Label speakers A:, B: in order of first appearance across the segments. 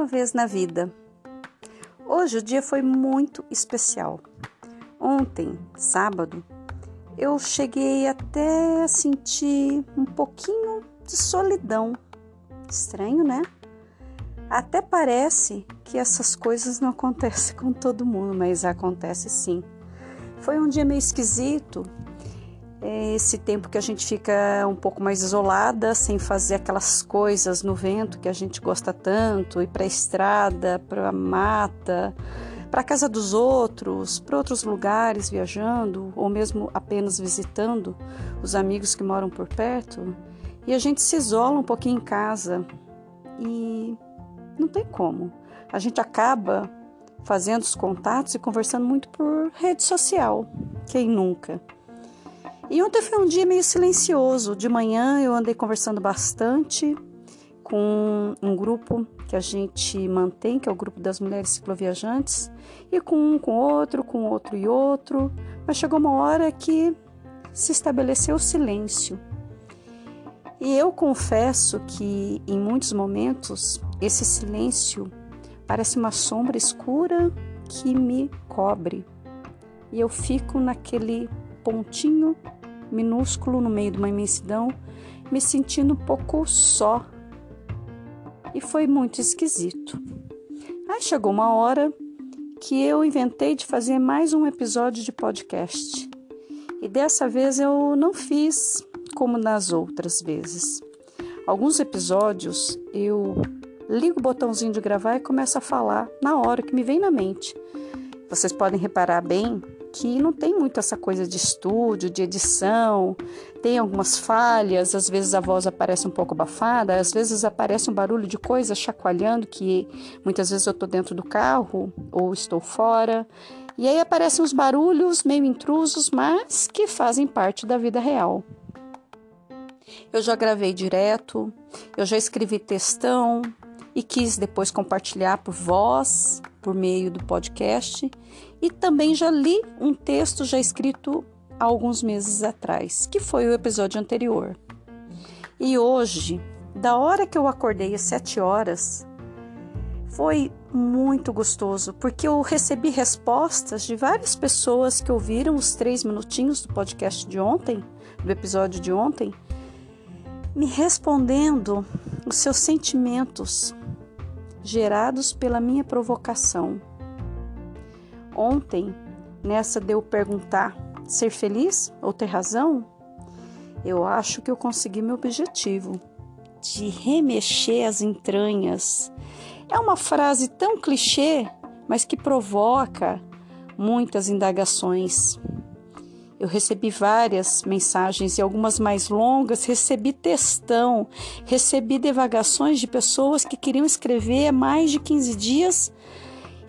A: uma vez na vida. Hoje o dia foi muito especial. Ontem, sábado, eu cheguei até a sentir um pouquinho de solidão. Estranho, né? Até parece que essas coisas não acontecem com todo mundo, mas acontece sim. Foi um dia meio esquisito, esse tempo que a gente fica um pouco mais isolada, sem fazer aquelas coisas no vento que a gente gosta tanto, ir para a estrada, para a mata, para a casa dos outros, para outros lugares viajando, ou mesmo apenas visitando os amigos que moram por perto. E a gente se isola um pouquinho em casa e não tem como. A gente acaba fazendo os contatos e conversando muito por rede social. Quem nunca? E ontem foi um dia meio silencioso. De manhã eu andei conversando bastante com um grupo que a gente mantém, que é o grupo das mulheres cicloviajantes, e com um, com outro, com outro e outro. Mas chegou uma hora que se estabeleceu o silêncio. E eu confesso que em muitos momentos esse silêncio parece uma sombra escura que me cobre. E eu fico naquele pontinho minúsculo no meio de uma imensidão, me sentindo um pouco só. E foi muito esquisito. Aí chegou uma hora que eu inventei de fazer mais um episódio de podcast. E dessa vez eu não fiz como nas outras vezes. Alguns episódios eu ligo o botãozinho de gravar e começo a falar na hora que me vem na mente. Vocês podem reparar bem que não tem muito essa coisa de estúdio, de edição, tem algumas falhas, às vezes a voz aparece um pouco abafada, às vezes aparece um barulho de coisa chacoalhando, que muitas vezes eu estou dentro do carro ou estou fora, e aí aparecem uns barulhos meio intrusos, mas que fazem parte da vida real. Eu já gravei direto, eu já escrevi textão e quis depois compartilhar por voz, por meio do podcast, e também já li um texto já escrito há alguns meses atrás, que foi o episódio anterior. E hoje, da hora que eu acordei às sete horas, foi muito gostoso, porque eu recebi respostas de várias pessoas que ouviram os três minutinhos do podcast de ontem, do episódio de ontem, me respondendo os seus sentimentos gerados pela minha provocação. Ontem, nessa de eu perguntar ser feliz ou ter razão, eu acho que eu consegui meu objetivo de remexer as entranhas. É uma frase tão clichê, mas que provoca muitas indagações. Eu recebi várias mensagens e algumas mais longas, recebi textão, recebi devagações de pessoas que queriam escrever há mais de 15 dias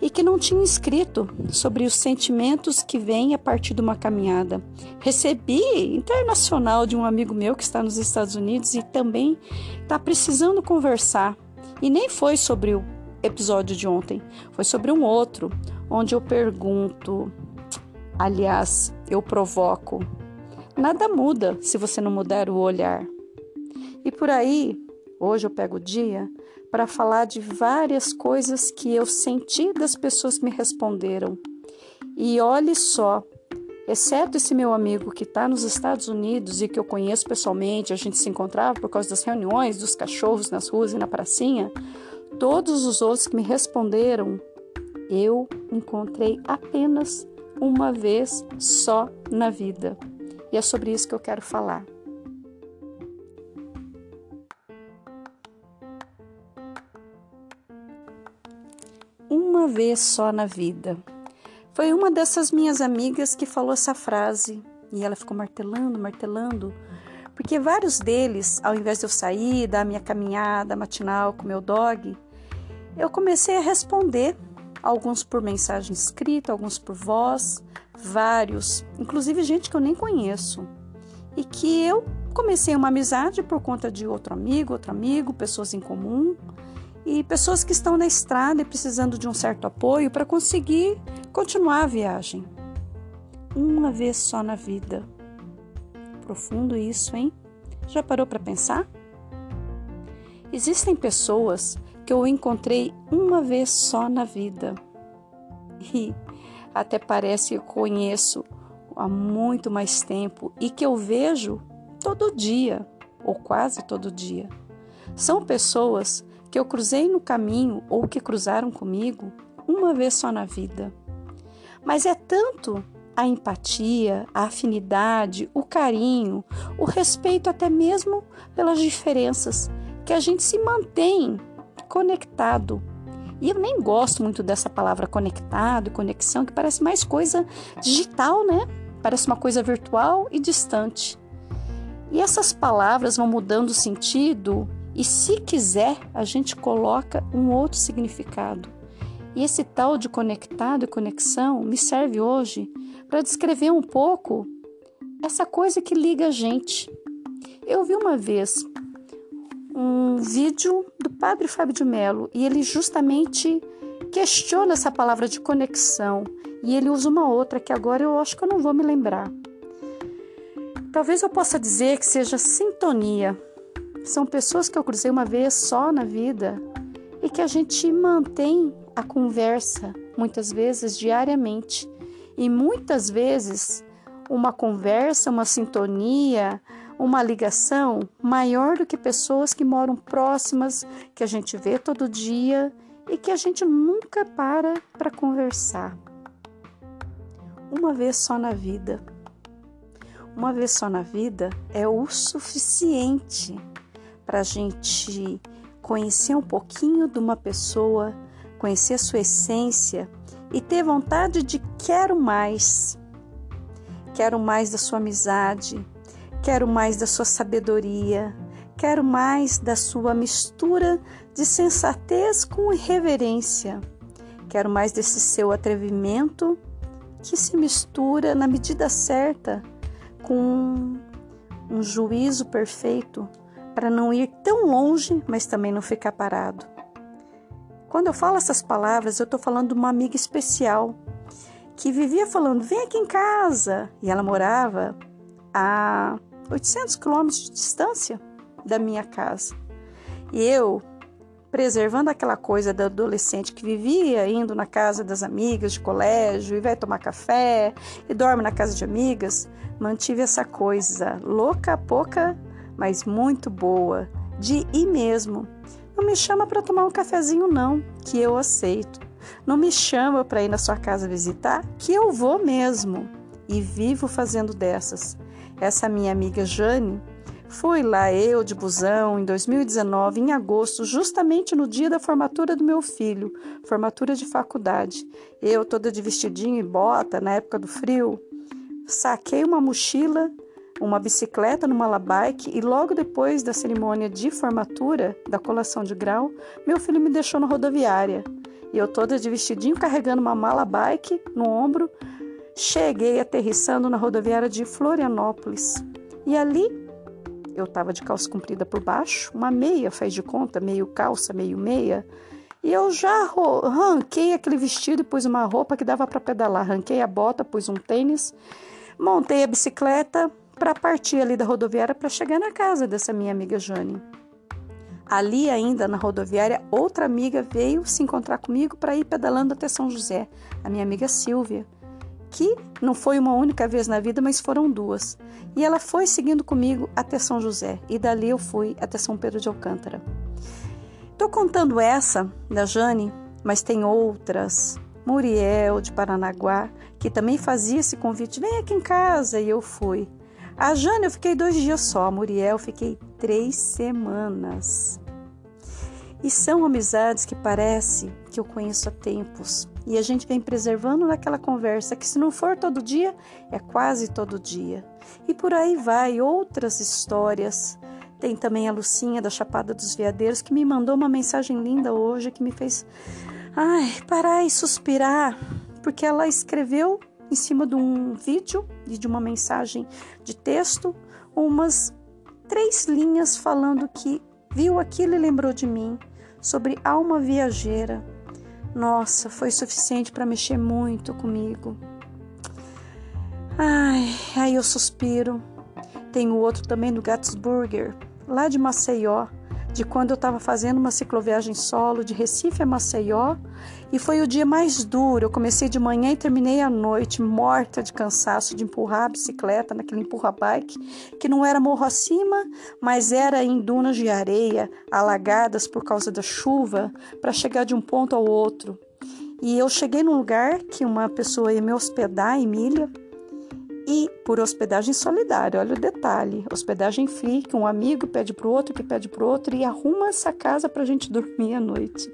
A: e que não tinham escrito sobre os sentimentos que vêm a partir de uma caminhada. Recebi internacional de um amigo meu que está nos Estados Unidos e também está precisando conversar. E nem foi sobre o episódio de ontem, foi sobre um outro, onde eu pergunto, aliás, eu provoco. Nada muda se você não mudar o olhar. E por aí, hoje eu pego o dia para falar de várias coisas que eu senti das pessoas que me responderam. E olhe só, exceto esse meu amigo que está nos Estados Unidos e que eu conheço pessoalmente, a gente se encontrava por causa das reuniões, dos cachorros nas ruas e na pracinha, todos os outros que me responderam, eu encontrei apenas uma vez só na vida. E é sobre isso que eu quero falar. Uma vez só na vida. Foi uma dessas minhas amigas que falou essa frase e ela ficou martelando, martelando, porque vários deles, ao invés de eu sair da minha caminhada matinal com meu dog, eu comecei a responder, alguns por mensagem escrita, alguns por voz, vários, inclusive gente que eu nem conheço, e que eu comecei uma amizade por conta de outro amigo, outro amigo, pessoas em comum e pessoas que estão na estrada e precisando de um certo apoio para conseguir continuar a viagem. Uma vez só na vida. Profundo isso, hein? Já parou para pensar? Existem pessoas que eu encontrei uma vez só na vida. E até parece que eu conheço há muito mais tempo e que eu vejo todo dia, ou quase todo dia. São pessoas que eu cruzei no caminho ou que cruzaram comigo uma vez só na vida. Mas é tanto a empatia, a afinidade, o carinho, o respeito até mesmo pelas diferenças, que a gente se mantém conectado. E eu nem gosto muito dessa palavra conectado, conexão, que parece mais coisa digital, né? Parece uma coisa virtual e distante. E essas palavras vão mudando o sentido e, se quiser, a gente coloca um outro significado. E esse tal de conectado e conexão me serve hoje para descrever um pouco essa coisa que liga a gente. Eu vi uma vez um vídeo do Padre Fábio de Mello e ele justamente questiona essa palavra de conexão e ele usa uma outra que agora eu acho que eu não vou me lembrar. Talvez eu possa dizer que seja sintonia. São pessoas que eu cruzei uma vez só na vida e que a gente mantém a conversa, muitas vezes diariamente, e muitas vezes uma conversa, uma sintonia, uma ligação maior do que pessoas que moram próximas, que a gente vê todo dia e que a gente nunca para para conversar. Uma vez só na vida. Uma vez só na vida é o suficiente para a gente conhecer um pouquinho de uma pessoa, conhecer a sua essência e ter vontade de quero mais. Quero mais da sua amizade, quero mais da sua sabedoria, quero mais da sua mistura de sensatez com irreverência. Quero mais desse seu atrevimento que se mistura na medida certa com um juízo perfeito para não ir tão longe, mas também não ficar parado. Quando eu falo essas palavras, eu estou falando de uma amiga especial que vivia falando: vem aqui em casa. E ela morava a 800 quilômetros de distância da minha casa. E eu, preservando aquela coisa da adolescente que vivia indo na casa das amigas de colégio e vai tomar café e dorme na casa de amigas, mantive essa coisa louca, pouca, mas muito boa de ir mesmo não me chama para tomar um cafezinho, não, que eu aceito. Não me chama para ir na sua casa visitar, que eu vou mesmo. E vivo fazendo dessas. Essa minha amiga Jane Fui lá eu de busão em 2019, em agosto, justamente no dia da formatura do meu filho, formatura de faculdade. Eu toda de vestidinho e bota, na época do frio, saquei uma mochila uma bicicleta no malabike e logo depois da cerimônia de formatura da colação de grau, meu filho me deixou na rodoviária. E eu toda de vestidinho carregando uma mala bike no ombro, cheguei aterrissando na rodoviária de Florianópolis. E ali eu estava de calça comprida por baixo, uma meia, faz de conta, meio calça, meio meia. E eu já ranquei aquele vestido e pus uma roupa que dava para pedalar. Ranquei a bota, pus um tênis, montei a bicicleta, para partir ali da rodoviária para chegar na casa dessa minha amiga Jane. Ali ainda na rodoviária, outra amiga veio se encontrar comigo para ir pedalando até São José, a minha amiga Silvia, que não foi uma única vez na vida, mas foram duas. E ela foi seguindo comigo até São José, e dali eu fui até São Pedro de Alcântara. Estou contando essa da Jane, mas tem outras. Muriel de Paranaguá, que também fazia esse convite: vem aqui em casa, e eu fui. A Jane eu fiquei dois dias só, a Muriel fiquei três semanas. E são amizades que parece que eu conheço há tempos. E a gente vem preservando naquela conversa que, se não for todo dia, é quase todo dia. E por aí vai outras histórias. Tem também a Lucinha da Chapada dos Veadeiros que me mandou uma mensagem linda hoje que me fez ai, parar e suspirar, porque ela escreveu em cima de um vídeo e de uma mensagem de texto, umas três linhas falando que viu aquilo e lembrou de mim, sobre alma viajeira. Nossa, foi suficiente para mexer muito comigo. Ai, aí eu suspiro. Tem o outro também do Gatsburger, lá de Maceió. De quando eu estava fazendo uma cicloviagem solo de Recife a Maceió e foi o dia mais duro. Eu comecei de manhã e terminei à noite, morta de cansaço de empurrar a bicicleta naquele empurra-bike, que não era morro acima, mas era em dunas de areia alagadas por causa da chuva para chegar de um ponto ao outro. E eu cheguei num lugar que uma pessoa ia me hospedar, Emília, e por hospedagem solidária, olha o detalhe: hospedagem free, que um amigo pede para o outro, que pede para o outro e arruma essa casa para a gente dormir à noite.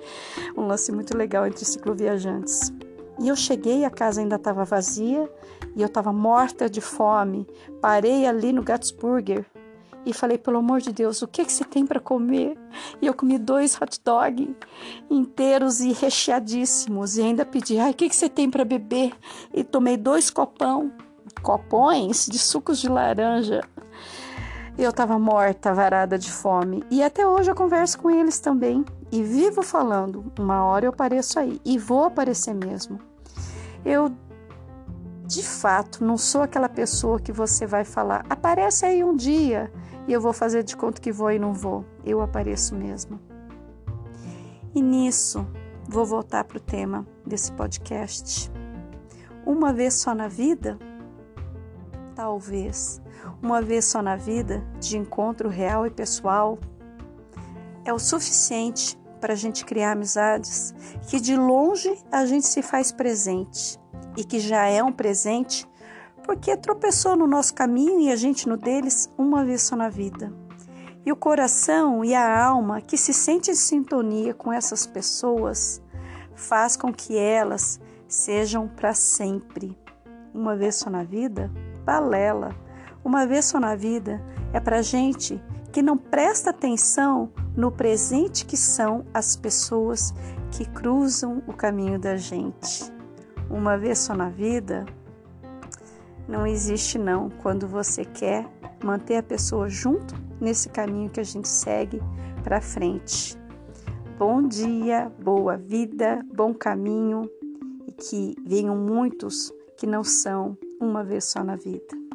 A: Um lance muito legal entre cicloviajantes. E eu cheguei, a casa ainda estava vazia e eu estava morta de fome. Parei ali no Gatsburger e falei: pelo amor de Deus, o que, que você tem para comer? E eu comi dois hot dog inteiros e recheadíssimos e ainda pedi: ai, o que, que você tem para beber? E tomei dois copão copões de sucos de laranja. Eu estava morta, varada de fome. E até hoje eu converso com eles também. E vivo falando. Uma hora eu apareço aí. E vou aparecer mesmo. Eu, de fato, não sou aquela pessoa que você vai falar, aparece aí um dia e eu vou fazer de conta que vou e não vou. Eu apareço mesmo. E nisso, vou voltar para o tema desse podcast. Uma vez só na vida? Talvez, uma vez só na vida, de encontro real e pessoal, é o suficiente para a gente criar amizades que de longe a gente se faz presente e que já é um presente porque tropeçou no nosso caminho e a gente no deles uma vez só na vida. E o coração e a alma que se sente em sintonia com essas pessoas faz com que elas sejam para sempre. Uma vez só na vida, balela. Uma vez só na vida é para gente que não presta atenção no presente que são as pessoas que cruzam o caminho da gente. Uma vez só na vida não existe não quando você quer manter a pessoa junto nesse caminho que a gente segue para frente. Bom dia, boa vida, bom caminho e que venham muitos que não são uma vez só na vida.